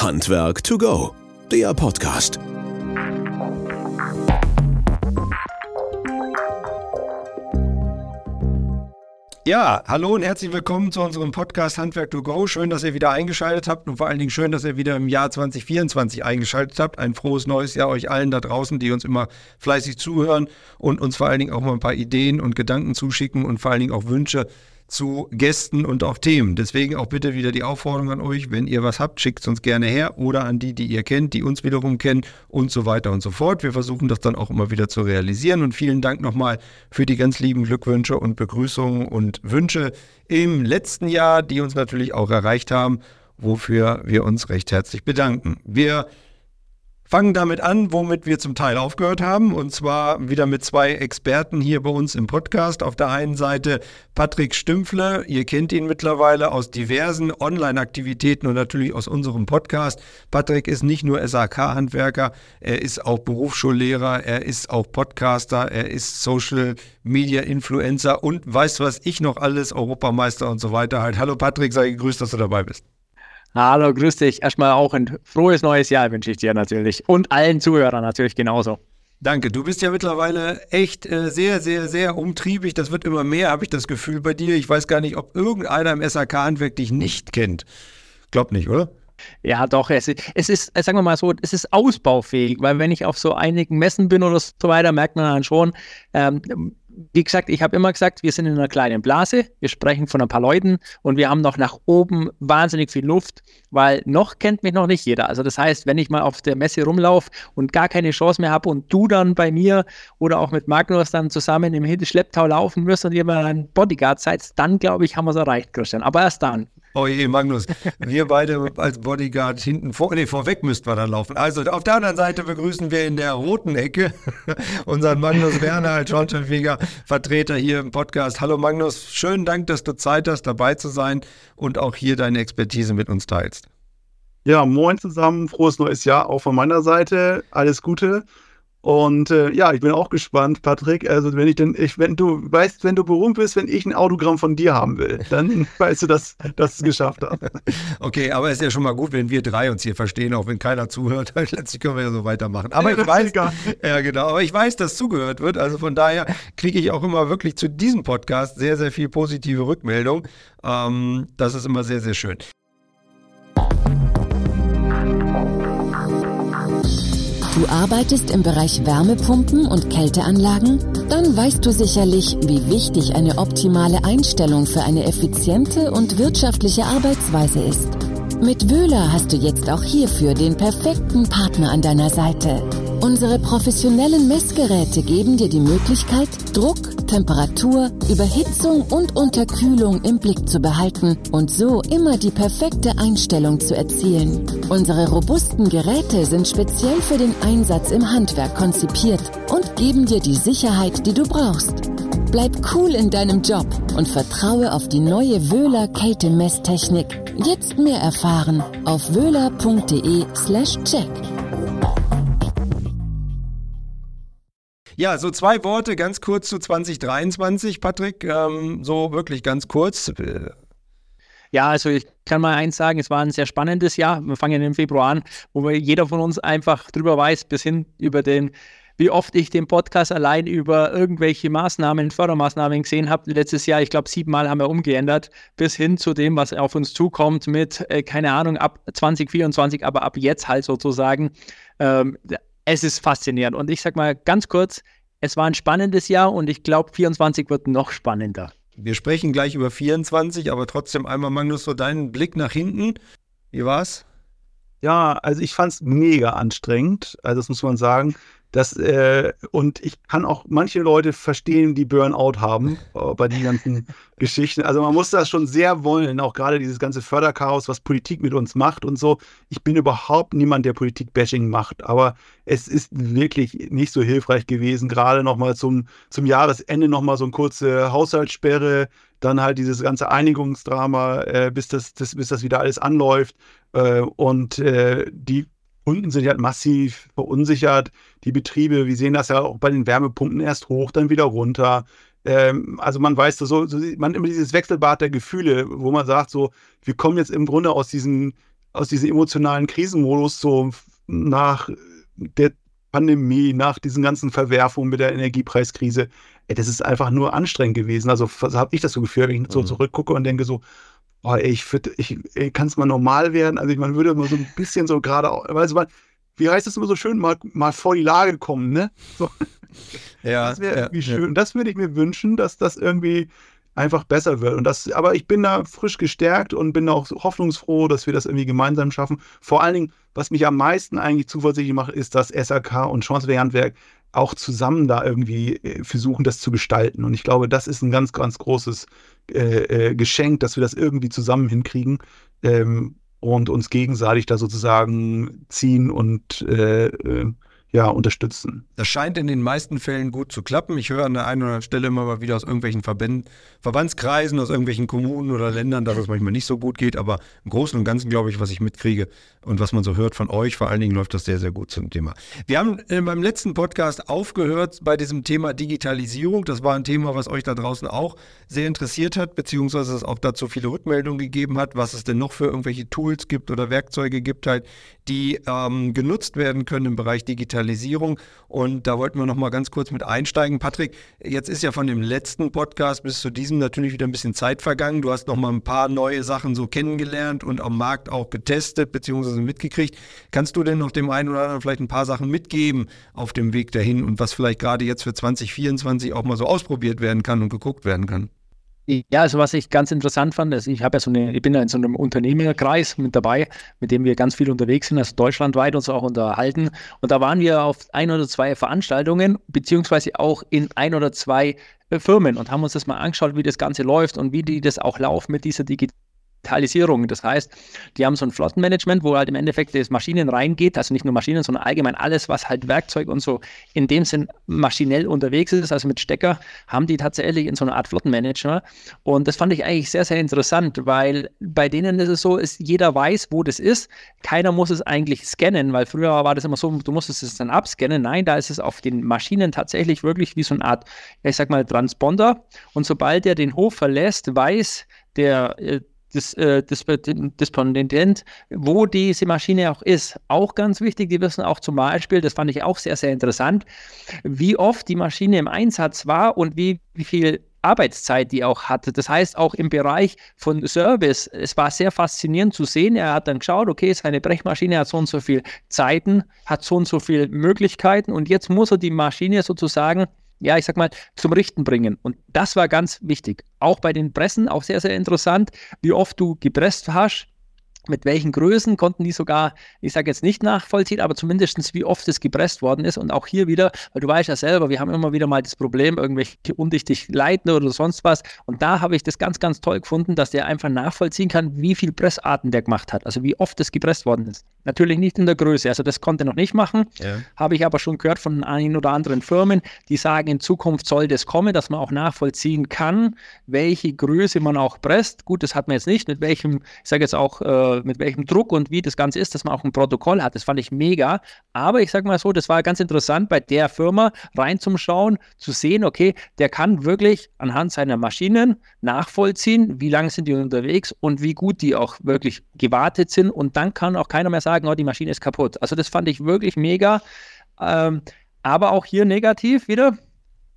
Handwerk to go, der Podcast. Ja, hallo und herzlich willkommen zu unserem Podcast Handwerk to go. Schön, dass ihr wieder eingeschaltet habt und vor allen Dingen schön, dass ihr wieder im Jahr 2024 eingeschaltet habt. Ein frohes neues Jahr euch allen da draußen, die uns immer fleißig zuhören und uns vor allen Dingen auch mal ein paar Ideen und Gedanken zuschicken und vor allen Dingen auch Wünsche zu Gästen und auch Themen. Deswegen auch bitte wieder die Aufforderung an euch, wenn ihr was habt, schickt es uns gerne her oder an die, die ihr kennt, die uns wiederum kennen und so weiter und so fort. Wir versuchen das dann auch immer wieder zu realisieren und vielen Dank nochmal für die ganz lieben Glückwünsche und Begrüßungen und Wünsche im letzten Jahr, die uns natürlich auch erreicht haben, wofür wir uns recht herzlich bedanken. Wir fangen damit an, womit wir zum Teil aufgehört haben. Und zwar wieder mit zwei Experten hier bei uns im Podcast. Auf der einen Seite Patrick Stümpfle. Ihr kennt ihn mittlerweile aus diversen Online-Aktivitäten und natürlich aus unserem Podcast. Patrick ist nicht nur SAK-Handwerker, er ist auch Berufsschullehrer, er ist auch Podcaster, er ist Social Media Influencer und weiß was ich noch alles, Europameister und so weiter halt. Hallo Patrick, sei gegrüßt, dass du dabei bist. Hallo, grüß dich. Erstmal auch ein frohes neues Jahr wünsche ich dir natürlich und allen Zuhörern natürlich genauso. Danke. Du bist ja mittlerweile echt äh, sehr, sehr, sehr umtriebig. Das wird immer mehr, habe ich das Gefühl bei dir. Ich weiß gar nicht, ob irgendeiner im SAK-Handwerk dich nicht kennt. Glaub nicht, oder? Ja, doch. Es, es ist, sagen wir mal so, es ist ausbaufähig, weil wenn ich auf so einigen Messen bin oder so weiter, merkt man dann schon, ähm, wie gesagt, ich habe immer gesagt, wir sind in einer kleinen Blase, wir sprechen von ein paar Leuten und wir haben noch nach oben wahnsinnig viel Luft, weil noch kennt mich noch nicht jeder. Also das heißt, wenn ich mal auf der Messe rumlaufe und gar keine Chance mehr habe und du dann bei mir oder auch mit Magnus dann zusammen im Schlepptau laufen wirst und ihr mal ein Bodyguard seid, dann glaube ich, haben wir es erreicht, Christian. Aber erst dann. Oh je, Magnus, wir beide als Bodyguard hinten vor, nee, vorweg müssten wir dann laufen. Also auf der anderen Seite begrüßen wir in der roten Ecke unseren Magnus Werner als schornsteinfähiger Vertreter hier im Podcast. Hallo Magnus, schönen Dank, dass du Zeit hast, dabei zu sein und auch hier deine Expertise mit uns teilst. Ja, moin zusammen, frohes neues Jahr auch von meiner Seite. Alles Gute. Und äh, ja, ich bin auch gespannt, Patrick. Also wenn ich denn, ich, wenn du weißt, wenn du berühmt bist, wenn ich ein Autogramm von dir haben will, dann weißt du, dass, dass du es geschafft hast. Okay, aber es ist ja schon mal gut, wenn wir drei uns hier verstehen, auch wenn keiner zuhört. Letztlich können wir ja so weitermachen. Aber ich weiß, ja genau, aber ich weiß, dass zugehört wird. Also von daher kriege ich auch immer wirklich zu diesem Podcast sehr, sehr viel positive Rückmeldung. Ähm, das ist immer sehr, sehr schön. Du arbeitest im Bereich Wärmepumpen und Kälteanlagen? Dann weißt du sicherlich, wie wichtig eine optimale Einstellung für eine effiziente und wirtschaftliche Arbeitsweise ist. Mit Wöhler hast du jetzt auch hierfür den perfekten Partner an deiner Seite. Unsere professionellen Messgeräte geben dir die Möglichkeit, Druck, Temperatur, Überhitzung und Unterkühlung im Blick zu behalten und so immer die perfekte Einstellung zu erzielen. Unsere robusten Geräte sind speziell für den Einsatz im Handwerk konzipiert und geben dir die Sicherheit, die du brauchst. Bleib cool in deinem Job und vertraue auf die neue Wöhler Kälte-Messtechnik. Jetzt mehr erfahren auf wöhler.de slash check. Ja, so zwei Worte ganz kurz zu 2023, Patrick. Ähm, so wirklich ganz kurz. Ja, also ich kann mal eins sagen, es war ein sehr spannendes Jahr. Wir fangen im Februar an, wo wir jeder von uns einfach drüber weiß, bis hin über den, wie oft ich den Podcast allein über irgendwelche Maßnahmen, Fördermaßnahmen gesehen habe. Letztes Jahr, ich glaube, siebenmal haben wir umgeändert, bis hin zu dem, was auf uns zukommt mit, äh, keine Ahnung, ab 2024, aber ab jetzt halt sozusagen. Ähm, es ist faszinierend. Und ich sag mal ganz kurz, es war ein spannendes Jahr und ich glaube, 24 wird noch spannender. Wir sprechen gleich über 24, aber trotzdem einmal, Magnus, so deinen Blick nach hinten. Wie war's? Ja, also ich fand es mega anstrengend. Also das muss man sagen. Das, äh, und ich kann auch manche Leute verstehen, die Burnout haben äh, bei den ganzen Geschichten. Also man muss das schon sehr wollen, auch gerade dieses ganze Förderchaos, was Politik mit uns macht und so. Ich bin überhaupt niemand, der Politik-Bashing macht, aber es ist wirklich nicht so hilfreich gewesen, gerade nochmal zum, zum Jahresende nochmal so eine kurze Haushaltssperre, dann halt dieses ganze Einigungsdrama, äh, bis, das, das, bis das wieder alles anläuft. Äh, und äh, die Kunden sind halt massiv verunsichert. Die Betriebe, wir sehen das ja auch bei den Wärmepumpen erst hoch, dann wieder runter. Ähm, also man weiß so, so, man immer dieses Wechselbad der Gefühle, wo man sagt, so, wir kommen jetzt im Grunde aus diesem aus diesem emotionalen Krisenmodus so nach der Pandemie, nach diesen ganzen Verwerfungen mit der Energiepreiskrise, ey, das ist einfach nur anstrengend gewesen. Also habe ich das so gefühlt, wenn ich so mhm. zurückgucke und denke so, oh, ey, ich, ich kann es mal normal werden. Also ich, man würde immer so ein bisschen so gerade, also man, wie heißt es immer so schön, mal, mal vor die Lage kommen, ne? So. Ja. Das wäre irgendwie ja, schön. Ja. Das würde ich mir wünschen, dass das irgendwie einfach besser wird. Und das, aber ich bin da frisch gestärkt und bin auch hoffnungsfroh, dass wir das irgendwie gemeinsam schaffen. Vor allen Dingen, was mich am meisten eigentlich zuversichtlich macht, ist, dass SAK und Chancellerie auch zusammen da irgendwie äh, versuchen, das zu gestalten. Und ich glaube, das ist ein ganz, ganz großes äh, äh, Geschenk, dass wir das irgendwie zusammen hinkriegen. Ähm, und uns gegenseitig da sozusagen ziehen und äh, äh ja, unterstützen. Das scheint in den meisten Fällen gut zu klappen. Ich höre an der einen oder anderen Stelle immer mal wieder aus irgendwelchen Verbänden, Verbandskreisen, aus irgendwelchen Kommunen oder Ländern, dass es manchmal nicht so gut geht. Aber im Großen und Ganzen glaube ich, was ich mitkriege und was man so hört von euch, vor allen Dingen läuft das sehr, sehr gut zum Thema. Wir haben äh, beim letzten Podcast aufgehört bei diesem Thema Digitalisierung. Das war ein Thema, was euch da draußen auch sehr interessiert hat, beziehungsweise es auch dazu viele Rückmeldungen gegeben hat, was es denn noch für irgendwelche Tools gibt oder Werkzeuge gibt halt, die ähm, genutzt werden können im Bereich Digitalisierung. Und da wollten wir noch mal ganz kurz mit einsteigen. Patrick, jetzt ist ja von dem letzten Podcast bis zu diesem natürlich wieder ein bisschen Zeit vergangen. Du hast noch mal ein paar neue Sachen so kennengelernt und am Markt auch getestet bzw. mitgekriegt. Kannst du denn noch dem einen oder anderen vielleicht ein paar Sachen mitgeben auf dem Weg dahin und was vielleicht gerade jetzt für 2024 auch mal so ausprobiert werden kann und geguckt werden kann? Ja, also was ich ganz interessant fand, ist, ich habe ja so eine, ich bin ja in so einem Unternehmerkreis mit dabei, mit dem wir ganz viel unterwegs sind, also deutschlandweit uns auch unterhalten. Und da waren wir auf ein oder zwei Veranstaltungen, beziehungsweise auch in ein oder zwei Firmen und haben uns das mal angeschaut, wie das Ganze läuft und wie die das auch laufen mit dieser Digitalisierung. Digitalisierung. Das heißt, die haben so ein Flottenmanagement, wo halt im Endeffekt das Maschinen reingeht, also nicht nur Maschinen, sondern allgemein alles, was halt Werkzeug und so in dem Sinn maschinell unterwegs ist, also mit Stecker, haben die tatsächlich in so einer Art Flottenmanager. Und das fand ich eigentlich sehr, sehr interessant, weil bei denen ist es so, ist, jeder weiß, wo das ist. Keiner muss es eigentlich scannen, weil früher war das immer so, du musstest es dann abscannen. Nein, da ist es auf den Maschinen tatsächlich wirklich wie so eine Art, ich sag mal, Transponder. Und sobald der den Hof verlässt, weiß der äh, das, äh, wo diese Maschine auch ist. Auch ganz wichtig, die wissen auch zum Beispiel, das fand ich auch sehr, sehr interessant, wie oft die Maschine im Einsatz war und wie, wie viel Arbeitszeit die auch hatte. Das heißt, auch im Bereich von Service, es war sehr faszinierend zu sehen. Er hat dann geschaut, okay, seine Brechmaschine hat so und so viel Zeiten, hat so und so viele Möglichkeiten und jetzt muss er die Maschine sozusagen ja, ich sag mal, zum Richten bringen. Und das war ganz wichtig. Auch bei den Pressen, auch sehr, sehr interessant, wie oft du gepresst hast, mit welchen Größen konnten die sogar, ich sage jetzt nicht nachvollziehen, aber zumindest wie oft es gepresst worden ist. Und auch hier wieder, weil du weißt ja selber, wir haben immer wieder mal das Problem, irgendwelche undichtig leiten oder sonst was. Und da habe ich das ganz, ganz toll gefunden, dass der einfach nachvollziehen kann, wie viel Pressarten der gemacht hat. Also wie oft es gepresst worden ist. Natürlich nicht in der Größe, also das konnte er noch nicht machen. Ja. Habe ich aber schon gehört von ein oder anderen Firmen, die sagen, in Zukunft soll das kommen, dass man auch nachvollziehen kann, welche Größe man auch presst. Gut, das hat man jetzt nicht, mit welchem, ich sage jetzt auch, äh, mit welchem Druck und wie das Ganze ist, dass man auch ein Protokoll hat. Das fand ich mega. Aber ich sage mal so, das war ganz interessant, bei der Firma reinzuschauen, zu sehen, okay, der kann wirklich anhand seiner Maschinen nachvollziehen, wie lange sind die unterwegs und wie gut die auch wirklich gewartet sind. Und dann kann auch keiner mehr sagen, oh, die Maschine ist kaputt. Also das fand ich wirklich mega. Ähm, aber auch hier negativ wieder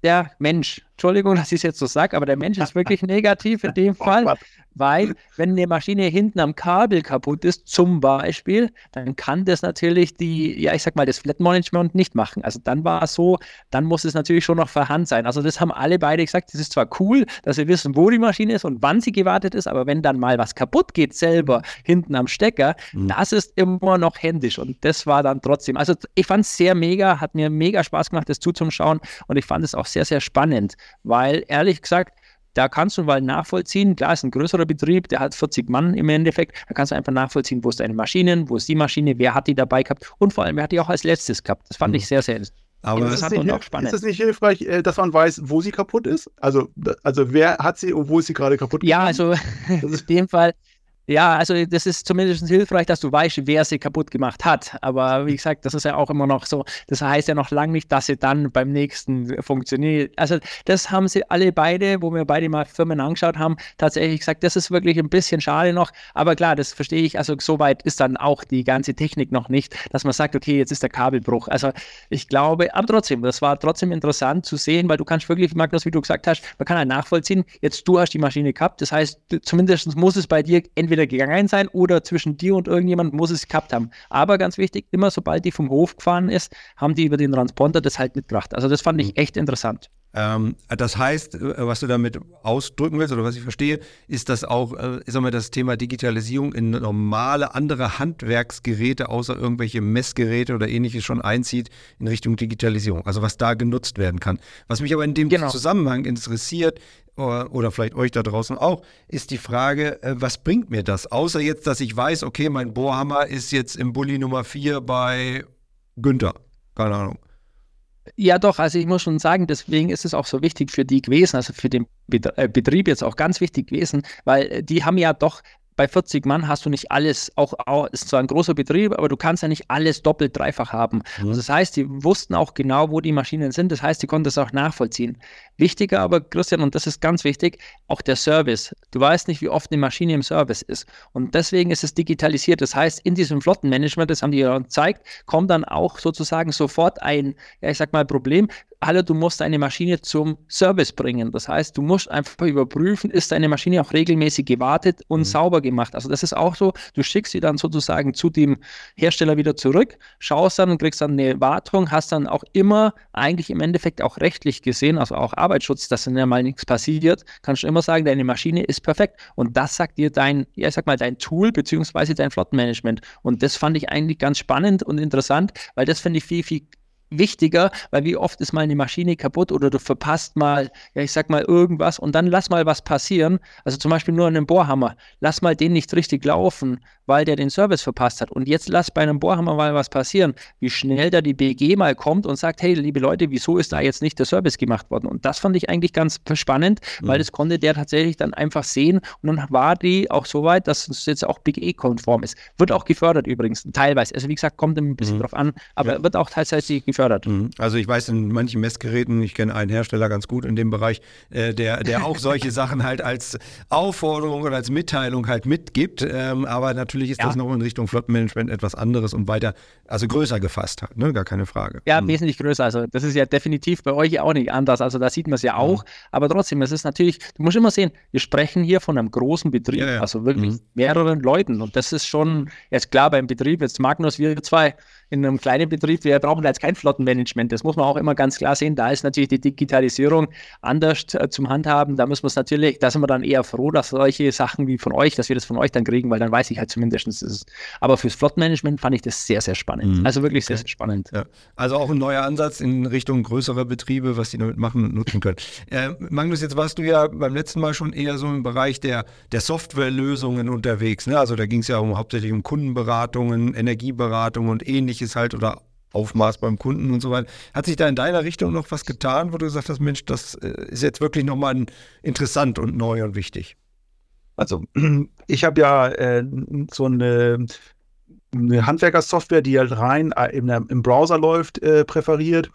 der Mensch. Entschuldigung, dass ich es jetzt so sage, aber der Mensch ist wirklich negativ in dem Fall, weil wenn eine Maschine hinten am Kabel kaputt ist, zum Beispiel, dann kann das natürlich die, ja, ich sag mal, das Flat-Management nicht machen. Also dann war es so, dann muss es natürlich schon noch vorhanden sein. Also das haben alle beide gesagt, das ist zwar cool, dass wir wissen, wo die Maschine ist und wann sie gewartet ist, aber wenn dann mal was kaputt geht selber hinten am Stecker, mhm. das ist immer noch händisch und das war dann trotzdem, also ich fand es sehr mega, hat mir mega Spaß gemacht, das zuzuschauen und ich fand es auch sehr, sehr spannend, weil ehrlich gesagt, da kannst du mal nachvollziehen, klar, ist ein größerer Betrieb, der hat 40 Mann im Endeffekt, da kannst du einfach nachvollziehen, wo ist deine Maschinen, wo ist die Maschine, wer hat die dabei gehabt und vor allem, wer hat die auch als letztes gehabt. Das fand mhm. ich sehr, sehr aber interessant und auch spannend. Ist es nicht hilfreich, äh, dass man weiß, wo sie kaputt ist? Also, also wer hat sie und wo ist sie gerade kaputt? Ja, also in dem Fall, Ja, also das ist zumindest hilfreich, dass du weißt, wer sie kaputt gemacht hat. Aber wie gesagt, das ist ja auch immer noch so. Das heißt ja noch lange nicht, dass sie dann beim nächsten funktioniert. Also das haben sie alle beide, wo wir beide mal Firmen angeschaut haben, tatsächlich gesagt, das ist wirklich ein bisschen schade noch. Aber klar, das verstehe ich. Also soweit ist dann auch die ganze Technik noch nicht, dass man sagt, okay, jetzt ist der Kabelbruch. Also ich glaube, aber trotzdem, das war trotzdem interessant zu sehen, weil du kannst wirklich, Magnus, wie du gesagt hast, man kann halt nachvollziehen, jetzt du hast die Maschine gehabt. Das heißt, zumindest muss es bei dir entweder entweder gegangen sein oder zwischen dir und irgendjemand muss es gehabt haben. Aber ganz wichtig, immer sobald die vom Hof gefahren ist, haben die über den Transponder das halt mitgebracht. Also das fand ich mhm. echt interessant. Ähm, das heißt, äh, was du damit ausdrücken willst oder was ich verstehe, ist, dass auch äh, sag mal, das Thema Digitalisierung in normale andere Handwerksgeräte außer irgendwelche Messgeräte oder ähnliches schon einzieht in Richtung Digitalisierung. Also was da genutzt werden kann. Was mich aber in dem genau. Zusammenhang interessiert, oder vielleicht euch da draußen auch, ist die Frage, äh, was bringt mir das? Außer jetzt, dass ich weiß, okay, mein Bohrhammer ist jetzt im Bulli Nummer 4 bei Günther. Keine Ahnung. Ja, doch, also ich muss schon sagen, deswegen ist es auch so wichtig für die gewesen, also für den äh, Betrieb jetzt auch ganz wichtig gewesen, weil äh, die haben ja doch bei 40 Mann hast du nicht alles, auch, auch ist zwar ein großer Betrieb, aber du kannst ja nicht alles doppelt, dreifach haben. Mhm. Also das heißt, die wussten auch genau, wo die Maschinen sind. Das heißt, die konnten das auch nachvollziehen. Wichtiger aber, Christian, und das ist ganz wichtig, auch der Service. Du weißt nicht, wie oft eine Maschine im Service ist. Und deswegen ist es digitalisiert. Das heißt, in diesem Flottenmanagement, das haben die ja gezeigt, kommt dann auch sozusagen sofort ein, ja, ich sag mal, Problem alle, du musst deine Maschine zum Service bringen. Das heißt, du musst einfach überprüfen, ist deine Maschine auch regelmäßig gewartet und mhm. sauber gemacht. Also das ist auch so, du schickst sie dann sozusagen zu dem Hersteller wieder zurück, schaust dann und kriegst dann eine Wartung, hast dann auch immer eigentlich im Endeffekt auch rechtlich gesehen, also auch Arbeitsschutz, dass dann ja mal nichts passiert, kannst du immer sagen, deine Maschine ist perfekt. Und das sagt dir dein, ja, sag mal, dein Tool beziehungsweise dein Flottenmanagement. Und das fand ich eigentlich ganz spannend und interessant, weil das finde ich viel, viel wichtiger, weil wie oft ist mal eine Maschine kaputt oder du verpasst mal, ja, ich sag mal irgendwas und dann lass mal was passieren. Also zum Beispiel nur einen Bohrhammer. Lass mal den nicht richtig laufen, weil der den Service verpasst hat. Und jetzt lass bei einem Bohrhammer mal was passieren, wie schnell da die BG mal kommt und sagt, hey, liebe Leute, wieso ist da jetzt nicht der Service gemacht worden? Und das fand ich eigentlich ganz spannend, mhm. weil das konnte der tatsächlich dann einfach sehen und dann war die auch so weit, dass es jetzt auch BGE-konform ist. Wird auch gefördert übrigens, teilweise. Also wie gesagt, kommt ein bisschen mhm. drauf an, aber ja. wird auch tatsächlich gefördert. Mhm. Also ich weiß in manchen Messgeräten, ich kenne einen Hersteller ganz gut in dem Bereich, äh, der, der auch solche Sachen halt als Aufforderung oder als Mitteilung halt mitgibt. Ähm, aber natürlich ist ja. das noch in Richtung Flottenmanagement etwas anderes und weiter, also größer gefasst hat, ne? gar keine Frage. Ja, mhm. wesentlich größer. Also das ist ja definitiv bei euch auch nicht anders. Also da sieht man es ja auch. Mhm. Aber trotzdem, es ist natürlich, du musst immer sehen, wir sprechen hier von einem großen Betrieb, ja, ja. also wirklich mhm. mehreren Leuten. Und das ist schon, jetzt klar, beim Betrieb, jetzt Magnus, wir zwei, in einem kleinen Betrieb, wir brauchen da jetzt kein Flottenmanagement. Das muss man auch immer ganz klar sehen. Da ist natürlich die Digitalisierung anders äh, zum Handhaben. Da müssen wir es natürlich, da sind wir dann eher froh, dass solche Sachen wie von euch, dass wir das von euch dann kriegen, weil dann weiß ich halt zumindest, dass es Aber fürs Flottenmanagement fand ich das sehr, sehr spannend. Mhm. Also wirklich sehr, sehr spannend. Ja. Also auch ein neuer Ansatz in Richtung größerer Betriebe, was die damit machen und nutzen können. Äh, Magnus, jetzt warst du ja beim letzten Mal schon eher so im Bereich der, der Softwarelösungen unterwegs. Ne? Also da ging es ja um, hauptsächlich um Kundenberatungen, Energieberatungen und ähnliches ist halt oder Aufmaß beim Kunden und so weiter. Hat sich da in deiner Richtung noch was getan, wo du gesagt hast, Mensch, das äh, ist jetzt wirklich nochmal interessant und neu und wichtig? Also, ich habe ja äh, so eine, eine Handwerkersoftware, die halt rein äh, im, im Browser läuft, äh, präferiert.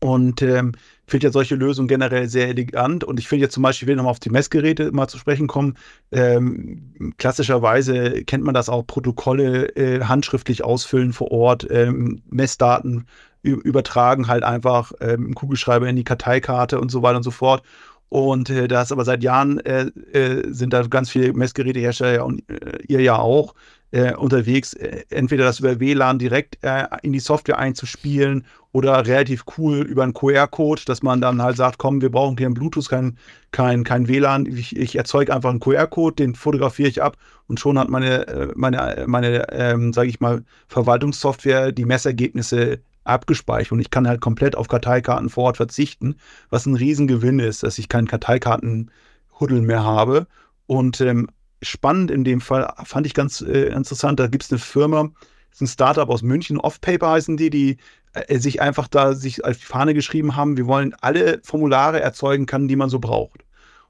Und ähm, finde ja solche Lösungen generell sehr elegant. Und ich finde jetzt zum Beispiel, ich will nochmal auf die Messgeräte mal zu sprechen kommen. Ähm, klassischerweise kennt man das auch, Protokolle äh, handschriftlich ausfüllen vor Ort, ähm, Messdaten übertragen halt einfach ähm, im Kugelschreiber in die Karteikarte und so weiter und so fort. Und äh, da ist aber seit Jahren äh, äh, sind da ganz viele Messgerätehersteller ja, und äh, ihr ja auch äh, unterwegs, äh, entweder das über WLAN direkt in die Software einzuspielen oder relativ cool über einen QR-Code, dass man dann halt sagt, komm, wir brauchen kein Bluetooth, kein, kein, kein WLAN, ich, ich erzeuge einfach einen QR-Code, den fotografiere ich ab und schon hat meine, äh, meine, meine ähm, sage ich mal, Verwaltungssoftware die Messergebnisse abgespeichert und ich kann halt komplett auf Karteikarten vor Ort verzichten, was ein Riesengewinn ist, dass ich keinen Karteikartenhuddel mehr habe und ähm, spannend in dem Fall, fand ich ganz äh, interessant. Da gibt es eine Firma, das ist ein Startup aus München, Offpaper heißen die, die sich einfach da sich als Fahne geschrieben haben, wir wollen alle Formulare erzeugen können, die man so braucht.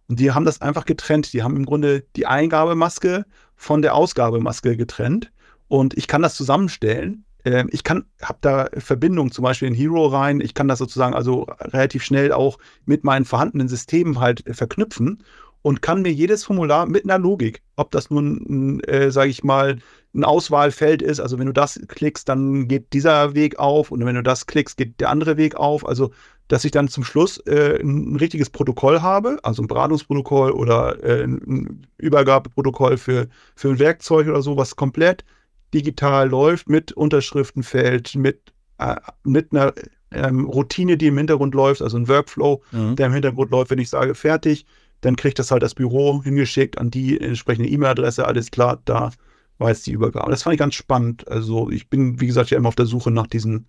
Und die haben das einfach getrennt. Die haben im Grunde die Eingabemaske von der Ausgabemaske getrennt und ich kann das zusammenstellen. Ähm, ich kann, habe da Verbindungen zum Beispiel in Hero rein. Ich kann das sozusagen also relativ schnell auch mit meinen vorhandenen Systemen halt verknüpfen und kann mir jedes Formular mit einer Logik, ob das nun, äh, sage ich mal, ein Auswahlfeld ist, also wenn du das klickst, dann geht dieser Weg auf und wenn du das klickst, geht der andere Weg auf. Also dass ich dann zum Schluss äh, ein richtiges Protokoll habe, also ein Beratungsprotokoll oder äh, ein Übergabeprotokoll für, für ein Werkzeug oder so, was komplett digital läuft, mit Unterschriftenfeld, mit, äh, mit einer ähm, Routine, die im Hintergrund läuft, also ein Workflow, mhm. der im Hintergrund läuft, wenn ich sage fertig, dann kriegt das halt das Büro hingeschickt an die entsprechende E-Mail-Adresse, alles klar, da war jetzt die Übergabe. Das fand ich ganz spannend. Also ich bin, wie gesagt, ja immer auf der Suche nach diesen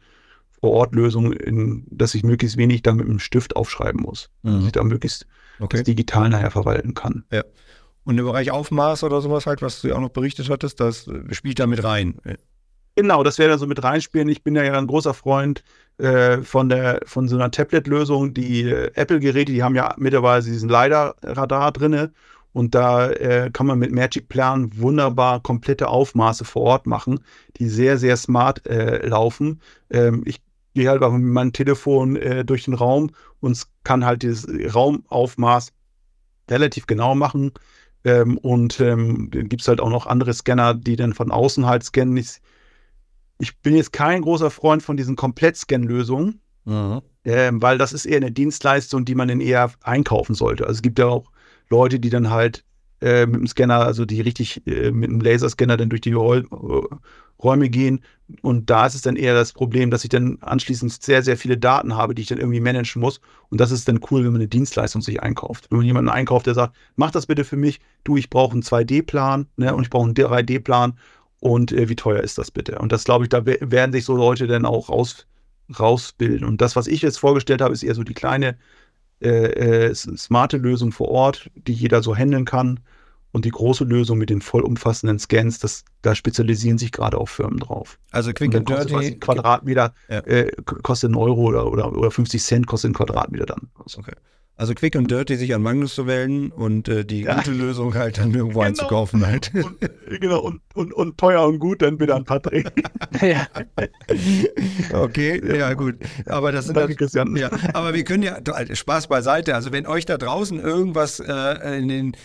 Vor-Ort-Lösungen, dass ich möglichst wenig da mit einem Stift aufschreiben muss. Mhm. Dass ich da möglichst okay. digital nachher verwalten kann. Ja. Und im Bereich Aufmaß oder sowas halt, was du ja auch noch berichtet hattest, das spielt da mit rein. Genau, das wäre dann so mit reinspielen. Ich bin ja ein großer Freund äh, von, der, von so einer Tablet-Lösung. Die äh, Apple-Geräte, die haben ja mittlerweile diesen LiDAR-Radar drin. Und da äh, kann man mit Magic Plan wunderbar komplette Aufmaße vor Ort machen, die sehr, sehr smart äh, laufen. Ähm, ich gehe halt mit meinem Telefon äh, durch den Raum und kann halt dieses Raumaufmaß relativ genau machen. Ähm, und ähm, gibt es halt auch noch andere Scanner, die dann von außen halt scannen. Ich, ich bin jetzt kein großer Freund von diesen Komplett-Scan-Lösungen, mhm. ähm, weil das ist eher eine Dienstleistung, die man dann eher einkaufen sollte. Also es gibt ja auch Leute, die dann halt äh, mit dem Scanner, also die richtig äh, mit dem Laserscanner dann durch die Räu Räume gehen. Und da ist es dann eher das Problem, dass ich dann anschließend sehr, sehr viele Daten habe, die ich dann irgendwie managen muss. Und das ist dann cool, wenn man eine Dienstleistung sich einkauft. Wenn man jemanden einkauft, der sagt, mach das bitte für mich, du, ich brauche einen 2D-Plan ne, und ich brauche einen 3D-Plan und äh, wie teuer ist das bitte? Und das glaube ich, da werden sich so Leute dann auch raus, rausbilden. Und das, was ich jetzt vorgestellt habe, ist eher so die kleine äh, äh, smarte Lösung vor Ort, die jeder so handeln kann. Und die große Lösung mit den vollumfassenden Scans, das, da spezialisieren sich gerade auch Firmen drauf. Also Quick and Dirty. Kostet, Quadratmeter ja. äh, kostet einen Euro oder, oder, oder 50 Cent kostet ein Quadratmeter dann. Okay. Also quick und dirty sich an Magnus zu wählen und äh, die ja. gute Lösung halt dann irgendwo genau. einzukaufen halt. Und, genau, und, und, und teuer und gut dann wieder an Patrick. ja. Okay, ja gut. Aber das sind Danke, Christian. Ja, aber wir können ja, Spaß beiseite, also wenn euch da draußen irgendwas äh, in den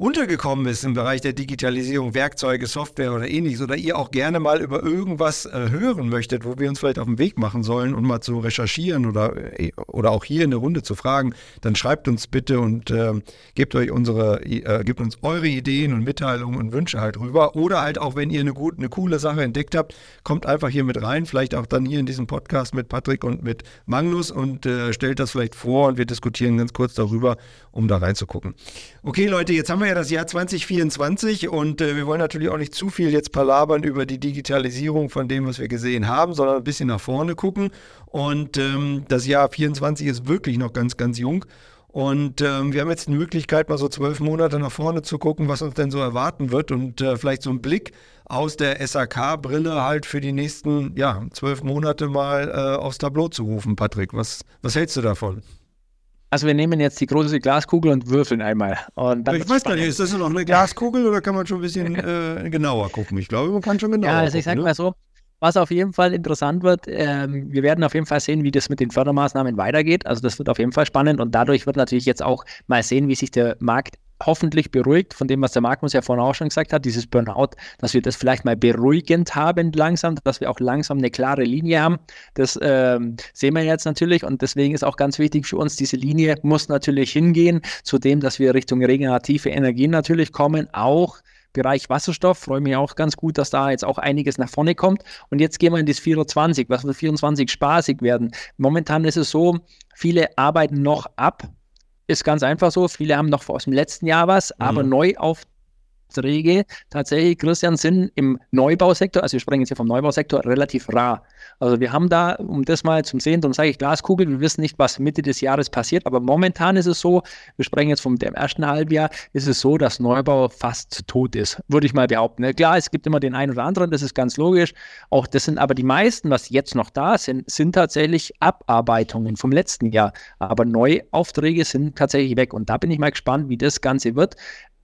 untergekommen ist im Bereich der Digitalisierung, Werkzeuge, Software oder ähnliches, oder ihr auch gerne mal über irgendwas äh, hören möchtet, wo wir uns vielleicht auf den Weg machen sollen und mal zu recherchieren oder, äh, oder auch hier in der Runde zu fragen, dann schreibt uns bitte und äh, gebt euch unsere, äh, gebt uns eure Ideen und Mitteilungen und Wünsche halt rüber. Oder halt auch, wenn ihr eine, gut, eine coole Sache entdeckt habt, kommt einfach hier mit rein, vielleicht auch dann hier in diesem Podcast mit Patrick und mit Magnus und äh, stellt das vielleicht vor und wir diskutieren ganz kurz darüber, um da reinzugucken. Okay, Leute, jetzt haben wir ja das Jahr 2024 und äh, wir wollen natürlich auch nicht zu viel jetzt palabern über die Digitalisierung von dem, was wir gesehen haben, sondern ein bisschen nach vorne gucken. Und ähm, das Jahr 2024 ist wirklich noch ganz, ganz jung. Und ähm, wir haben jetzt die Möglichkeit, mal so zwölf Monate nach vorne zu gucken, was uns denn so erwarten wird und äh, vielleicht so einen Blick aus der SAK-Brille halt für die nächsten ja, zwölf Monate mal äh, aufs Tableau zu rufen. Patrick, was, was hältst du davon? Also wir nehmen jetzt die große Glaskugel und würfeln einmal. Und ich weiß gar nicht, ist das noch eine Glaskugel oder kann man schon ein bisschen äh, genauer gucken? Ich glaube, man kann schon genauer Ja, also ich sage ne? mal so, was auf jeden Fall interessant wird, ähm, wir werden auf jeden Fall sehen, wie das mit den Fördermaßnahmen weitergeht. Also das wird auf jeden Fall spannend und dadurch wird natürlich jetzt auch mal sehen, wie sich der Markt hoffentlich beruhigt von dem, was der Magnus ja vorhin auch schon gesagt hat, dieses Burnout, dass wir das vielleicht mal beruhigend haben langsam, dass wir auch langsam eine klare Linie haben. Das ähm, sehen wir jetzt natürlich und deswegen ist auch ganz wichtig für uns, diese Linie muss natürlich hingehen zu dem, dass wir Richtung regenerative Energien natürlich kommen, auch Bereich Wasserstoff. Freue mich auch ganz gut, dass da jetzt auch einiges nach vorne kommt. Und jetzt gehen wir in das 24. Was wird 24 spaßig werden? Momentan ist es so, viele arbeiten noch ab ist ganz einfach so. Viele haben noch aus dem letzten Jahr was, mhm. aber neu auf Aufträge tatsächlich, Christian, sind im Neubausektor, also wir sprechen jetzt hier vom Neubausektor, relativ rar. Also wir haben da, um das mal zum Sehen, darum sage ich Glaskugel, wir wissen nicht, was Mitte des Jahres passiert, aber momentan ist es so, wir sprechen jetzt vom ersten Halbjahr, ist es so, dass Neubau fast tot ist, würde ich mal behaupten. Ne? Klar, es gibt immer den einen oder anderen, das ist ganz logisch. Auch das sind aber die meisten, was jetzt noch da sind, sind tatsächlich Abarbeitungen vom letzten Jahr. Aber Neuaufträge sind tatsächlich weg. Und da bin ich mal gespannt, wie das Ganze wird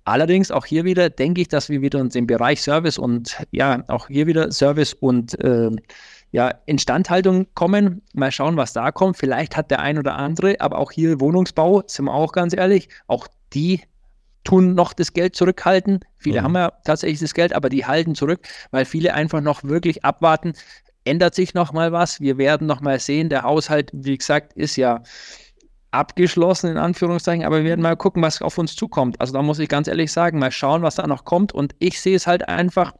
Allerdings auch hier wieder denke ich, dass wir wieder in den Bereich Service und ja, auch hier wieder Service und äh, ja, Instandhaltung kommen. Mal schauen, was da kommt. Vielleicht hat der ein oder andere, aber auch hier Wohnungsbau, sind wir auch ganz ehrlich, auch die tun noch das Geld zurückhalten. Viele mhm. haben ja tatsächlich das Geld, aber die halten zurück, weil viele einfach noch wirklich abwarten. Ändert sich noch mal was? Wir werden noch mal sehen. Der Haushalt, wie gesagt, ist ja abgeschlossen, in Anführungszeichen, aber wir werden mal gucken, was auf uns zukommt. Also da muss ich ganz ehrlich sagen, mal schauen, was da noch kommt. Und ich sehe es halt einfach,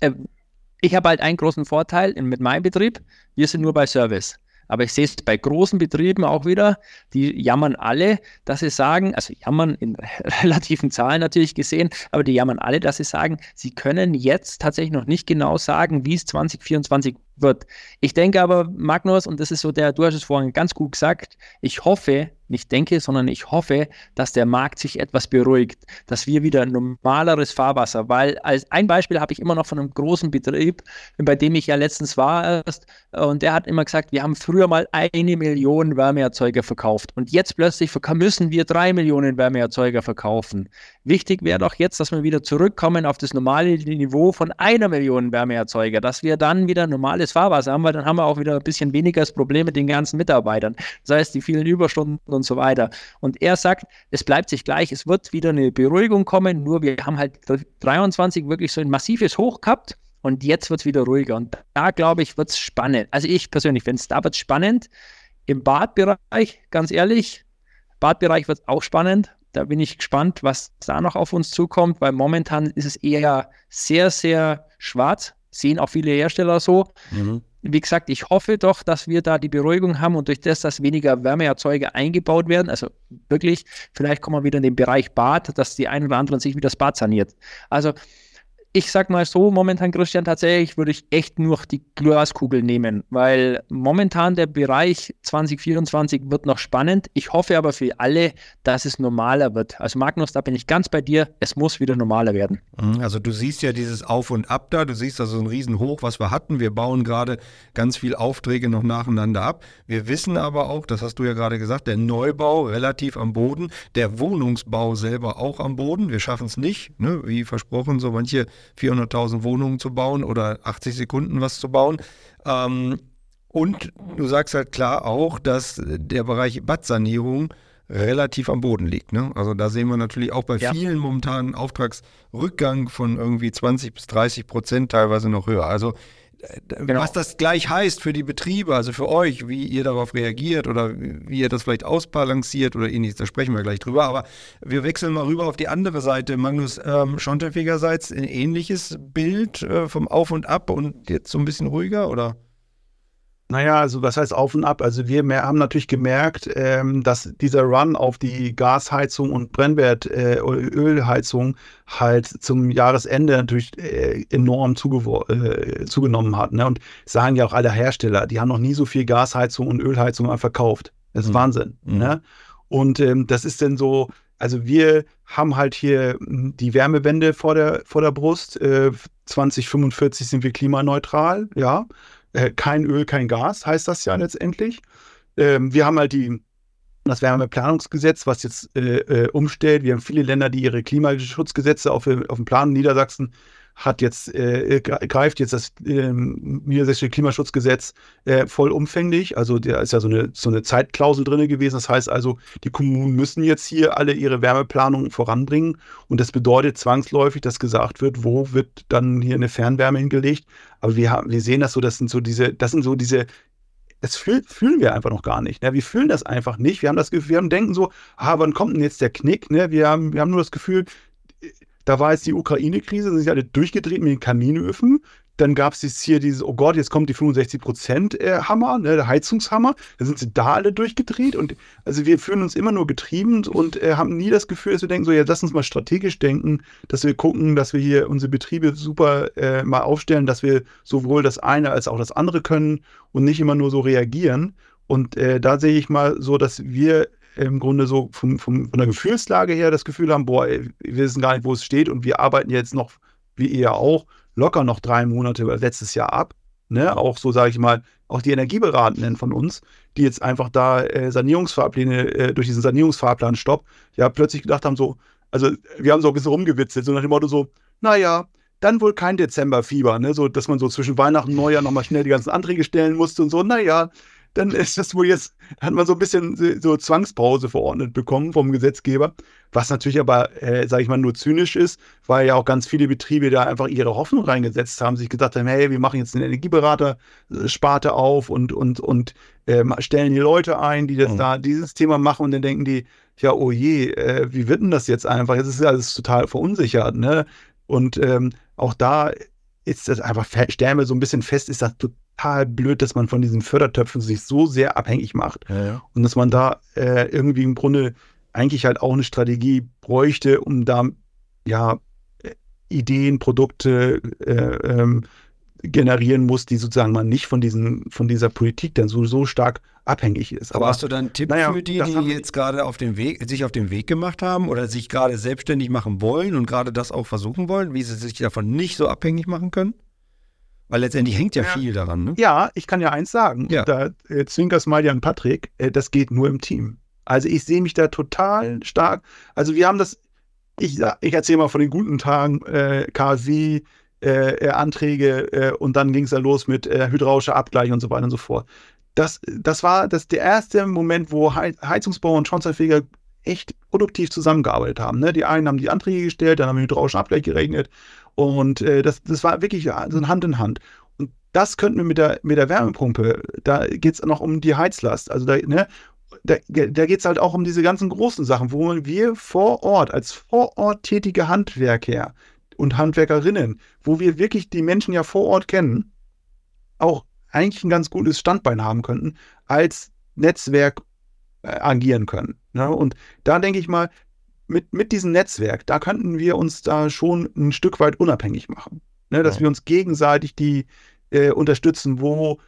äh, ich habe halt einen großen Vorteil in, mit meinem Betrieb, wir sind nur bei Service. Aber ich sehe es bei großen Betrieben auch wieder, die jammern alle, dass sie sagen, also jammern in relativen Zahlen natürlich gesehen, aber die jammern alle, dass sie sagen, sie können jetzt tatsächlich noch nicht genau sagen, wie es 2024 wird. Ich denke aber, Magnus, und das ist so der, du hast es vorhin ganz gut gesagt, ich hoffe, nicht denke, sondern ich hoffe, dass der Markt sich etwas beruhigt, dass wir wieder normaleres Fahrwasser, weil als ein Beispiel habe ich immer noch von einem großen Betrieb, bei dem ich ja letztens war erst, und der hat immer gesagt, wir haben früher mal eine Million Wärmeerzeuger verkauft und jetzt plötzlich müssen wir drei Millionen Wärmeerzeuger verkaufen. Wichtig wäre doch jetzt, dass wir wieder zurückkommen auf das normale Niveau von einer Million Wärmeerzeuger, dass wir dann wieder normales Fahrwasser haben, weil dann haben wir auch wieder ein bisschen weniger das Problem mit den ganzen Mitarbeitern. Das heißt, die vielen Überstunden und so weiter. Und er sagt, es bleibt sich gleich, es wird wieder eine Beruhigung kommen, nur wir haben halt 23 wirklich so ein massives Hoch gehabt und jetzt wird es wieder ruhiger. Und da, glaube ich, wird es spannend. Also ich persönlich finde es, da wird spannend. Im Badbereich, ganz ehrlich, Badbereich wird auch spannend. Da bin ich gespannt, was da noch auf uns zukommt, weil momentan ist es eher sehr, sehr schwarz. Sehen auch viele Hersteller so. Mhm wie gesagt, ich hoffe doch, dass wir da die Beruhigung haben und durch das, dass weniger Wärmeerzeuger eingebaut werden, also wirklich, vielleicht kommen wir wieder in den Bereich Bad, dass die einen oder anderen sich wieder das Bad saniert. Also ich sag mal so, momentan, Christian, tatsächlich würde ich echt nur die Glaskugel nehmen, weil momentan der Bereich 2024 wird noch spannend. Ich hoffe aber für alle, dass es normaler wird. Also Magnus, da bin ich ganz bei dir. Es muss wieder normaler werden. Mhm, also du siehst ja dieses Auf und Ab da. Du siehst also ein Riesenhoch, was wir hatten. Wir bauen gerade ganz viel Aufträge noch nacheinander ab. Wir wissen aber auch, das hast du ja gerade gesagt, der Neubau relativ am Boden, der Wohnungsbau selber auch am Boden. Wir schaffen es nicht, ne? wie versprochen, so manche 400.000 Wohnungen zu bauen oder 80 Sekunden was zu bauen. Ähm, und du sagst halt klar auch, dass der Bereich Badsanierung relativ am Boden liegt. Ne? Also da sehen wir natürlich auch bei ja. vielen momentanen Auftragsrückgang von irgendwie 20 bis 30 Prozent teilweise noch höher. Also Genau. Was das gleich heißt für die Betriebe, also für euch, wie ihr darauf reagiert oder wie ihr das vielleicht ausbalanciert oder ähnliches, da sprechen wir gleich drüber. Aber wir wechseln mal rüber auf die andere Seite. Magnus ähm, Schonterfegerseits ein ähnliches Bild äh, vom Auf und Ab und jetzt so ein bisschen ruhiger, oder? Naja, also was heißt auf und ab? Also wir mehr, haben natürlich gemerkt, ähm, dass dieser Run auf die Gasheizung und Brennwert äh, Ölheizung halt zum Jahresende natürlich äh, enorm äh, zugenommen hat. Ne? Und sagen ja auch alle Hersteller, die haben noch nie so viel Gasheizung und Ölheizung verkauft. Das ist mhm. Wahnsinn. Mhm. Ne? Und ähm, das ist denn so, also wir haben halt hier hm, die Wärmewende vor der, vor der Brust. Äh, 2045 sind wir klimaneutral, ja. Äh, kein Öl, kein Gas, heißt das ja letztendlich. Ähm, wir haben halt die, das Wärmeplanungsgesetz, was jetzt äh, äh, umstellt. Wir haben viele Länder, die ihre Klimaschutzgesetze auf, auf dem Plan Niedersachsen hat jetzt, äh, greift jetzt das äh, niedersächsische Klimaschutzgesetz äh, vollumfänglich. Also da ist ja so eine, so eine Zeitklausel drin gewesen. Das heißt also, die Kommunen müssen jetzt hier alle ihre Wärmeplanung voranbringen. Und das bedeutet zwangsläufig, dass gesagt wird, wo wird dann hier eine Fernwärme hingelegt. Aber wir, haben, wir sehen das so, das sind so diese, das sind so diese, das fühl, fühlen wir einfach noch gar nicht. Ne? Wir fühlen das einfach nicht. Wir haben das Gefühl, wir haben denken so, ah, wann kommt denn jetzt der Knick? Ne? Wir, haben, wir haben nur das Gefühl, da war jetzt die Ukraine-Krise, sind sich alle durchgedreht mit den Kaminöfen. Dann gab es jetzt hier dieses, oh Gott, jetzt kommt die 65% äh, ne, der Heizungshammer. Da sind sie da alle durchgedreht. Und also wir fühlen uns immer nur getrieben und äh, haben nie das Gefühl, dass wir denken, so, ja, lass uns mal strategisch denken, dass wir gucken, dass wir hier unsere Betriebe super äh, mal aufstellen, dass wir sowohl das eine als auch das andere können und nicht immer nur so reagieren. Und äh, da sehe ich mal so, dass wir im Grunde so vom, vom, von der Gefühlslage her das Gefühl haben, boah, ey, wir wissen gar nicht, wo es steht und wir arbeiten jetzt noch, wie ihr auch, locker noch drei Monate letztes Jahr ab. Ne? Auch so, sage ich mal, auch die Energieberatenden von uns, die jetzt einfach da äh, Sanierungsfahrpläne äh, durch diesen Sanierungsfahrplan Stopp, ja plötzlich gedacht haben, so, Also wir haben so ein bisschen rumgewitzelt, so nach dem Motto so, naja, dann wohl kein Dezemberfieber, ne? So, dass man so zwischen Weihnachten und Neujahr nochmal schnell die ganzen Anträge stellen musste und so, naja, dann ist das wohl jetzt, hat man so ein bisschen so Zwangspause verordnet bekommen vom Gesetzgeber, was natürlich aber, äh, sage ich mal, nur zynisch ist, weil ja auch ganz viele Betriebe da einfach ihre Hoffnung reingesetzt haben, sich gedacht haben, hey, wir machen jetzt eine Energieberater-Sparte auf und, und, und äh, stellen die Leute ein, die das mhm. da, dieses Thema machen und dann denken die, ja, oh je, äh, wie wird denn das jetzt einfach? Jetzt ist alles total verunsichert, ne? Und ähm, auch da ist das einfach, stellen wir so ein bisschen fest, ist das total blöd, dass man von diesen Fördertöpfen sich so sehr abhängig macht. Ja, ja. Und dass man da äh, irgendwie im Grunde eigentlich halt auch eine Strategie bräuchte, um da ja Ideen, Produkte äh, ähm, generieren muss, die sozusagen man nicht von diesen, von dieser Politik dann so, so stark abhängig ist. Aber, Aber hast du dann einen Tipp naja, für die, die jetzt gerade auf den Weg, sich auf den Weg gemacht haben oder sich gerade selbstständig machen wollen und gerade das auch versuchen wollen, wie sie sich davon nicht so abhängig machen können? Weil letztendlich hängt ja, ja. viel daran. Ne? Ja, ich kann ja eins sagen. Ja. Da äh, zwinkerst mal an Patrick, äh, das geht nur im Team. Also ich sehe mich da total stark. Also wir haben das, ich, ich erzähle mal von den guten Tagen, äh, KfW, äh, äh, Anträge äh, und dann ging es ja los mit äh, hydraulischer Abgleich und so weiter und so fort. Das, das war das der erste Moment, wo Heizungsbau und Schornsteinfeger echt produktiv zusammengearbeitet haben. Ne? Die einen haben die Anträge gestellt, dann haben wir hydraulischen Abgleich geregnet und äh, das, das war wirklich so ein Hand in Hand. Und das könnten wir mit der, mit der Wärmepumpe, da geht es noch um die Heizlast. Also da, ne, da, da geht es halt auch um diese ganzen großen Sachen, wo wir vor Ort, als vor Ort tätige Handwerker, und Handwerkerinnen, wo wir wirklich die Menschen ja vor Ort kennen, auch eigentlich ein ganz gutes Standbein haben könnten, als Netzwerk äh, agieren können. Ne? Und da denke ich mal, mit, mit diesem Netzwerk, da könnten wir uns da schon ein Stück weit unabhängig machen. Ne? Dass ja. wir uns gegenseitig die äh, unterstützen, wo,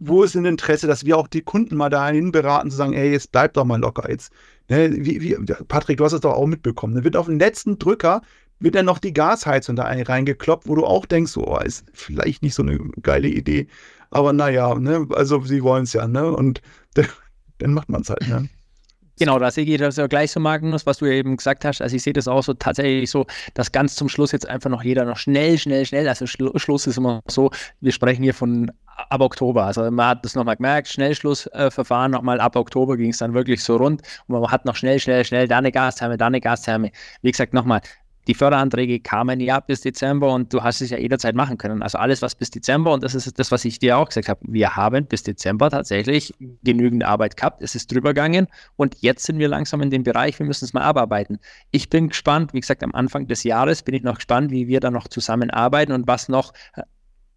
wo ist ein Interesse, dass wir auch die Kunden mal dahin beraten, zu sagen, ey, jetzt bleib doch mal locker jetzt. Ne? Wie, wie, Patrick, du hast es doch auch mitbekommen. Da wird auf den letzten Drücker wird dann noch die Gasheizung da reingekloppt, wo du auch denkst, oh, ist vielleicht nicht so eine geile Idee. Aber naja, ne, also sie wollen es ja, ne? Und dann macht man es halt, ne? Genau, da sehe ich das ja gleich so, Magnus, was du eben gesagt hast. Also ich sehe das auch so tatsächlich so, dass ganz zum Schluss jetzt einfach noch jeder noch schnell, schnell, schnell, also Schlu Schluss ist immer so, wir sprechen hier von ab Oktober. Also man hat das nochmal gemerkt, Schnellschlussverfahren nochmal ab Oktober ging es dann wirklich so rund und man hat noch schnell, schnell, schnell da eine Gastherme, da eine Gastherme. Wie gesagt, nochmal, die Förderanträge kamen ja bis Dezember und du hast es ja jederzeit machen können. Also alles, was bis Dezember, und das ist das, was ich dir auch gesagt habe, wir haben bis Dezember tatsächlich genügend Arbeit gehabt. Es ist drüber gegangen und jetzt sind wir langsam in dem Bereich, wir müssen es mal abarbeiten. Ich bin gespannt, wie gesagt, am Anfang des Jahres bin ich noch gespannt, wie wir da noch zusammenarbeiten und was noch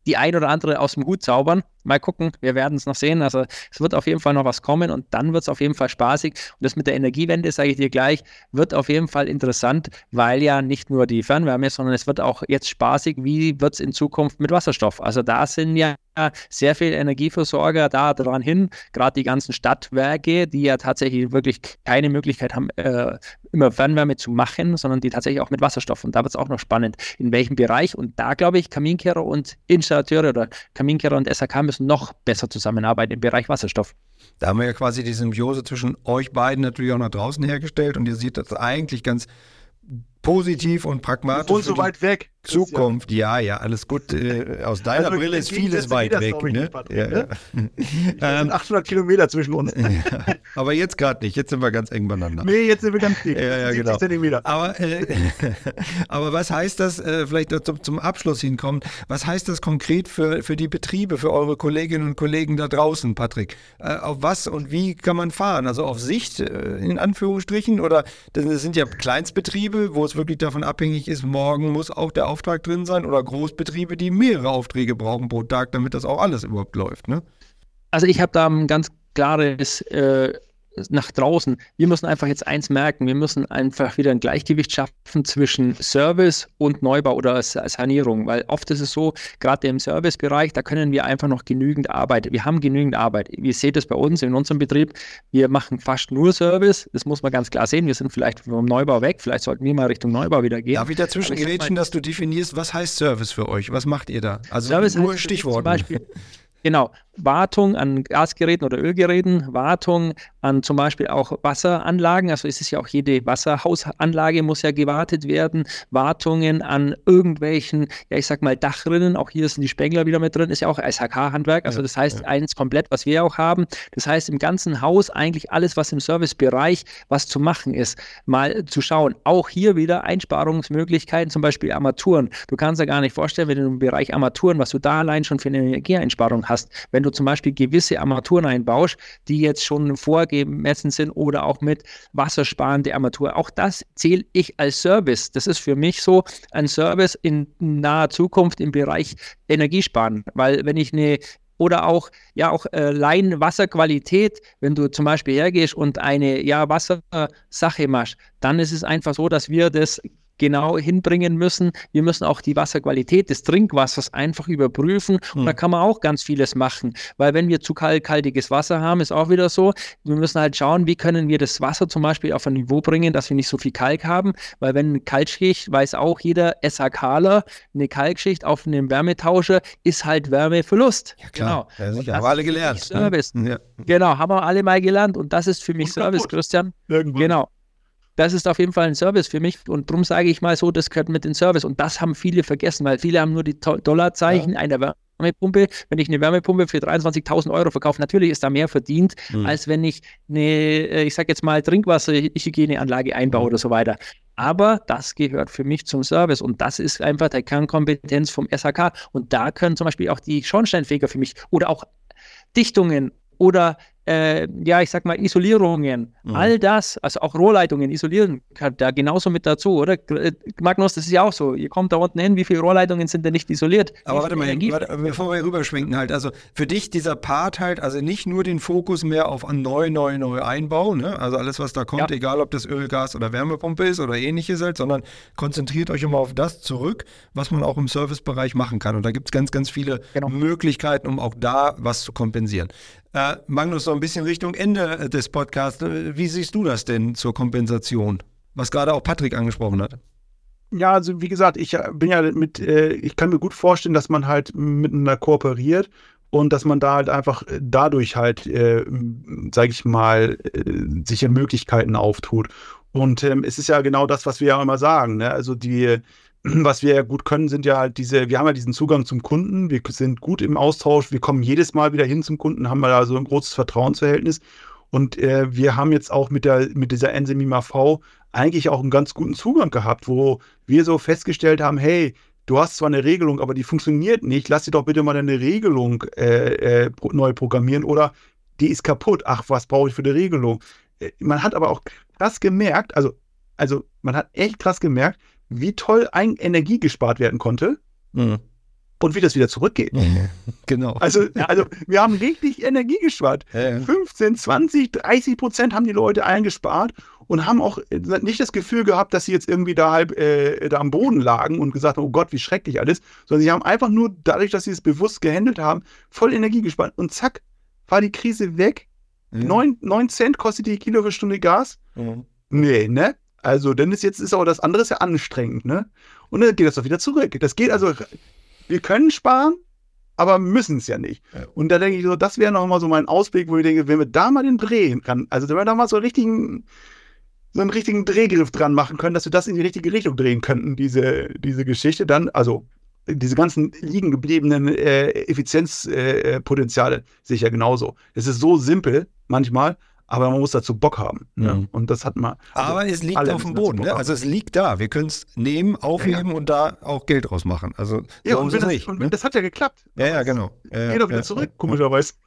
die ein oder andere aus dem Hut zaubern. Mal gucken, wir werden es noch sehen. Also es wird auf jeden Fall noch was kommen und dann wird es auf jeden Fall spaßig. Und das mit der Energiewende, sage ich dir gleich, wird auf jeden Fall interessant, weil ja nicht nur die Fernwärme, sondern es wird auch jetzt spaßig, wie wird es in Zukunft mit Wasserstoff. Also da sind ja sehr viele Energieversorger da dran hin, gerade die ganzen Stadtwerke, die ja tatsächlich wirklich keine Möglichkeit haben, äh, immer Fernwärme zu machen, sondern die tatsächlich auch mit Wasserstoff. Und da wird es auch noch spannend, in welchem Bereich. Und da glaube ich, Kaminkehrer und Installateure oder Kaminkehrer und SAK müssen noch besser zusammenarbeiten im Bereich Wasserstoff. Da haben wir ja quasi die Symbiose zwischen euch beiden natürlich auch nach draußen hergestellt und ihr seht das eigentlich ganz positiv und pragmatisch. Und so weit weg. Zukunft, ja, ja, alles gut. Äh, aus deiner also, Brille ist vieles weit weg. Ne? Ja, ja. ähm, 800 Kilometer zwischen uns. Aber jetzt gerade nicht. Jetzt sind wir ganz eng beieinander. Nee, jetzt sind wir ganz dick. Ja, ja, genau. Zentimeter. Aber, äh, aber was heißt das, äh, vielleicht zum, zum Abschluss hinkommen, was heißt das konkret für, für die Betriebe, für eure Kolleginnen und Kollegen da draußen, Patrick? Äh, auf was und wie kann man fahren? Also auf Sicht, äh, in Anführungsstrichen? Oder das sind ja Kleinstbetriebe, wo es wirklich davon abhängig ist, morgen muss auch der Auftrag drin sein oder Großbetriebe, die mehrere Aufträge brauchen pro Tag, damit das auch alles überhaupt läuft. Ne? Also ich habe da ein ganz klares äh, nach draußen. Wir müssen einfach jetzt eins merken, wir müssen einfach wieder ein Gleichgewicht schaffen zwischen Service und Neubau oder Sanierung, weil oft ist es so, gerade im Servicebereich, da können wir einfach noch genügend Arbeit. Wir haben genügend Arbeit. Ihr seht es bei uns in unserem Betrieb, wir machen fast nur Service, das muss man ganz klar sehen. Wir sind vielleicht vom Neubau weg, vielleicht sollten wir mal Richtung Neubau wieder gehen. Darf ich dazwischen gerätschen, dass du definierst, was heißt Service für euch? Was macht ihr da? Also Service nur Stichwort. Zum Beispiel, Genau. Wartung an Gasgeräten oder Ölgeräten, Wartung an zum Beispiel auch Wasseranlagen. Also es ist ja auch jede Wasserhausanlage muss ja gewartet werden. Wartungen an irgendwelchen, ja ich sag mal Dachrinnen. Auch hier sind die Spengler wieder mit drin. Ist ja auch SHK-Handwerk. Also das heißt ja. eins komplett, was wir auch haben. Das heißt im ganzen Haus eigentlich alles, was im Servicebereich was zu machen ist, mal zu schauen. Auch hier wieder Einsparungsmöglichkeiten, zum Beispiel Armaturen. Du kannst ja gar nicht vorstellen, wenn du im Bereich Armaturen, was du da allein schon für eine Energieeinsparung hast, wenn du zum Beispiel gewisse Armaturen einbaust, die jetzt schon vorgemessen sind oder auch mit wassersparende Armatur. Auch das zähle ich als Service. Das ist für mich so ein Service in naher Zukunft im Bereich Energiesparen, weil wenn ich eine oder auch ja auch äh, Laienwasserqualität, wenn du zum Beispiel hergehst und eine ja Wassersache machst, dann ist es einfach so, dass wir das genau hinbringen müssen. Wir müssen auch die Wasserqualität des Trinkwassers einfach überprüfen. Und da hm. kann man auch ganz vieles machen. Weil wenn wir zu kalthaltiges Wasser haben, ist auch wieder so, wir müssen halt schauen, wie können wir das Wasser zum Beispiel auf ein Niveau bringen, dass wir nicht so viel Kalk haben. Weil wenn Kalkschicht, weiß auch jeder SHKler, eine Kalkschicht auf einem Wärmetauscher ist halt Wärmeverlust. Ja, klar. Genau. Ja, sicher. Haben wir alle gelernt. Ne? Service. Ja. Genau, haben wir alle mal gelernt. Und das ist für mich Service, Christian. Irgendwo. Genau das ist auf jeden Fall ein Service für mich und darum sage ich mal so, das gehört mit den Service und das haben viele vergessen, weil viele haben nur die Dollarzeichen ja. einer Wärmepumpe. Wenn ich eine Wärmepumpe für 23.000 Euro verkaufe, natürlich ist da mehr verdient, mhm. als wenn ich eine, äh, ich sage jetzt mal, Trinkwasserhygieneanlage einbaue mhm. oder so weiter. Aber das gehört für mich zum Service und das ist einfach der Kernkompetenz vom SHK. Und da können zum Beispiel auch die Schornsteinfeger für mich oder auch Dichtungen oder äh, ja, ich sag mal, Isolierungen, mhm. all das, also auch Rohrleitungen isolieren, gehört da genauso mit dazu, oder? Äh, Magnus, das ist ja auch so. Ihr kommt da unten hin, wie viele Rohrleitungen sind denn nicht isoliert? Aber warte mal, warte, bevor wir rüberschwenken halt, also für dich dieser Part halt, also nicht nur den Fokus mehr auf an neu, neu, neu Einbau, ne? also alles, was da kommt, ja. egal ob das Öl, Gas oder Wärmepumpe ist oder ähnliches halt, sondern konzentriert euch immer auf das zurück, was man auch im Servicebereich machen kann. Und da gibt es ganz, ganz viele genau. Möglichkeiten, um auch da was zu kompensieren. Äh, Magnus, ein bisschen Richtung Ende des Podcasts. Wie siehst du das denn zur Kompensation? Was gerade auch Patrick angesprochen hat. Ja, also wie gesagt, ich äh, bin ja mit, äh, ich kann mir gut vorstellen, dass man halt miteinander kooperiert und dass man da halt einfach äh, dadurch halt, äh, sage ich mal, äh, sich Möglichkeiten auftut. Und ähm, es ist ja genau das, was wir ja immer sagen. Ne? Also die, was wir ja gut können, sind ja halt diese, wir haben ja diesen Zugang zum Kunden, wir sind gut im Austausch, wir kommen jedes Mal wieder hin zum Kunden, haben wir da so ein großes Vertrauensverhältnis. Und äh, wir haben jetzt auch mit, der, mit dieser Enzymima V eigentlich auch einen ganz guten Zugang gehabt, wo wir so festgestellt haben, hey, du hast zwar eine Regelung, aber die funktioniert nicht, lass dir doch bitte mal deine Regelung äh, äh, neu programmieren oder die ist kaputt, ach, was brauche ich für eine Regelung? Äh, man hat aber auch krass gemerkt, also, also man hat echt krass gemerkt, wie toll Energie gespart werden konnte mhm. und wie das wieder zurückgeht. genau. Also, also wir haben richtig Energie gespart. Ja, ja. 15, 20, 30 Prozent haben die Leute eingespart und haben auch nicht das Gefühl gehabt, dass sie jetzt irgendwie da halb äh, da am Boden lagen und gesagt haben, oh Gott, wie schrecklich alles, sondern sie haben einfach nur dadurch, dass sie es bewusst gehandelt haben, voll Energie gespart und zack, war die Krise weg. Ja. 9, 9 Cent kostet die Kilowattstunde Gas. Mhm. Nee, ne? Also, denn ist jetzt ist auch das andere ist ja anstrengend, ne? Und dann geht das doch wieder zurück. Das geht also, wir können sparen, aber müssen es ja nicht. Ja. Und da denke ich so, das wäre nochmal so mein Ausblick, wo ich denke, wenn wir da mal den Dreh kann, also wenn wir da mal so einen richtigen, so einen richtigen Drehgriff dran machen können, dass wir das in die richtige Richtung drehen könnten, diese, diese Geschichte, dann, also diese ganzen liegen gebliebenen äh, Effizienzpotenziale äh, sehe ich ja genauso. Es ist so simpel manchmal, aber man muss dazu Bock haben. Ne? Ja. Und das hat man. Also aber es liegt auf dem Boden, ne? also es liegt da. Wir können es nehmen, aufheben ja. und da auch Geld draus machen. Also ja, und, das, nicht, und ne? das hat ja geklappt. Ja, ja, genau. Ja, Geht doch wieder zurück, komischerweise.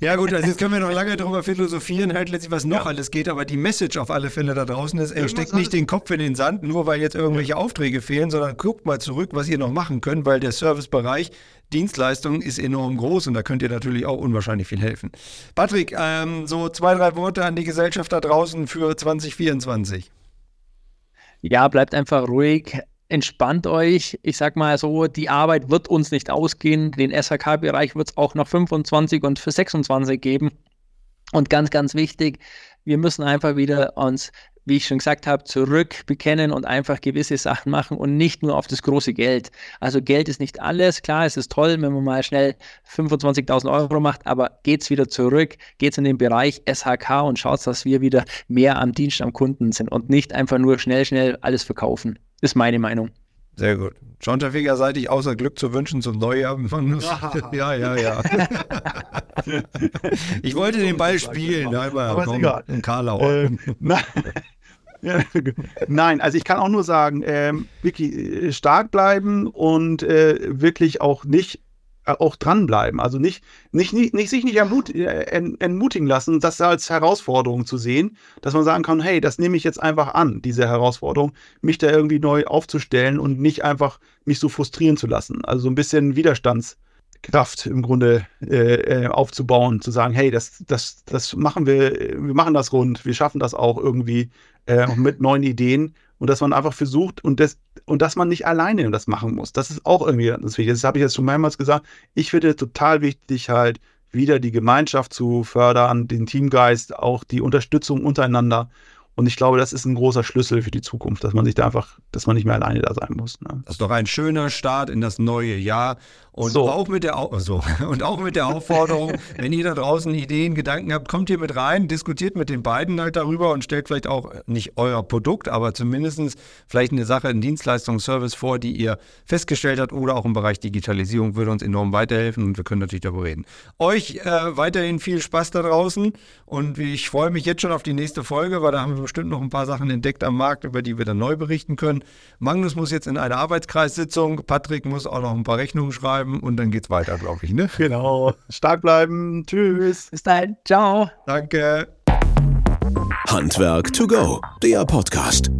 Ja gut, also jetzt können wir noch lange darüber philosophieren, halt letztlich, was noch ja. alles geht, aber die Message auf alle Fälle da draußen ist, er steckt nicht den Kopf in den Sand, nur weil jetzt irgendwelche ja. Aufträge fehlen, sondern guckt mal zurück, was ihr noch machen könnt, weil der Servicebereich Dienstleistung ist enorm groß und da könnt ihr natürlich auch unwahrscheinlich viel helfen. Patrick, ähm, so zwei, drei Worte an die Gesellschaft da draußen für 2024. Ja, bleibt einfach ruhig, entspannt euch. Ich sag mal so, die Arbeit wird uns nicht ausgehen. Den SHK-Bereich wird es auch noch 25 und für 26 geben. Und ganz, ganz wichtig, wir müssen einfach wieder uns wie ich schon gesagt habe, zurück bekennen und einfach gewisse Sachen machen und nicht nur auf das große Geld. Also Geld ist nicht alles. Klar, es ist toll, wenn man mal schnell 25.000 Euro macht, aber geht es wieder zurück, geht es in den Bereich SHK und schaut, dass wir wieder mehr am Dienst am Kunden sind und nicht einfach nur schnell, schnell alles verkaufen. Ist meine Meinung. Sehr gut. Schonterfeger seitig außer Glück zu wünschen zum Neujahr. ja, ja, ja. ich wollte den Ball spielen. Aber, aber komm, egal. In Karlau. Ähm, Nein, also ich kann auch nur sagen, ähm, wirklich äh, stark bleiben und äh, wirklich auch nicht äh, auch dranbleiben. Also nicht, nicht, nicht, nicht sich nicht ermut, äh, entmutigen lassen, das als Herausforderung zu sehen, dass man sagen kann, hey, das nehme ich jetzt einfach an, diese Herausforderung, mich da irgendwie neu aufzustellen und nicht einfach mich so frustrieren zu lassen. Also so ein bisschen Widerstandskraft im Grunde äh, aufzubauen, zu sagen, hey, das, das, das machen wir, wir machen das rund, wir schaffen das auch irgendwie äh, mit neuen Ideen und dass man einfach versucht und das und dass man nicht alleine das machen muss. Das ist auch irgendwie ganz wichtig. Das habe ich jetzt schon mehrmals gesagt. Ich finde total wichtig halt wieder die Gemeinschaft zu fördern, den Teamgeist, auch die Unterstützung untereinander und ich glaube, das ist ein großer Schlüssel für die Zukunft, dass man sich da einfach, dass man nicht mehr alleine da sein muss. Ne? Das ist doch ein schöner Start in das neue Jahr. Und so. auch mit der so, und auch mit der Aufforderung, wenn ihr da draußen Ideen, Gedanken habt, kommt hier mit rein, diskutiert mit den beiden halt darüber und stellt vielleicht auch nicht euer Produkt, aber zumindest vielleicht eine Sache, einen Dienstleistungsservice vor, die ihr festgestellt habt oder auch im Bereich Digitalisierung würde uns enorm weiterhelfen und wir können natürlich darüber reden. Euch äh, weiterhin viel Spaß da draußen und ich freue mich jetzt schon auf die nächste Folge, weil da haben wir bestimmt noch ein paar Sachen entdeckt am Markt, über die wir dann neu berichten können. Magnus muss jetzt in eine Arbeitskreissitzung, Patrick muss auch noch ein paar Rechnungen schreiben und dann geht's weiter, glaube ich. Ne? Genau. Stark bleiben. Tschüss. Bis dahin. Ciao. Danke. Handwerk to go, der Podcast.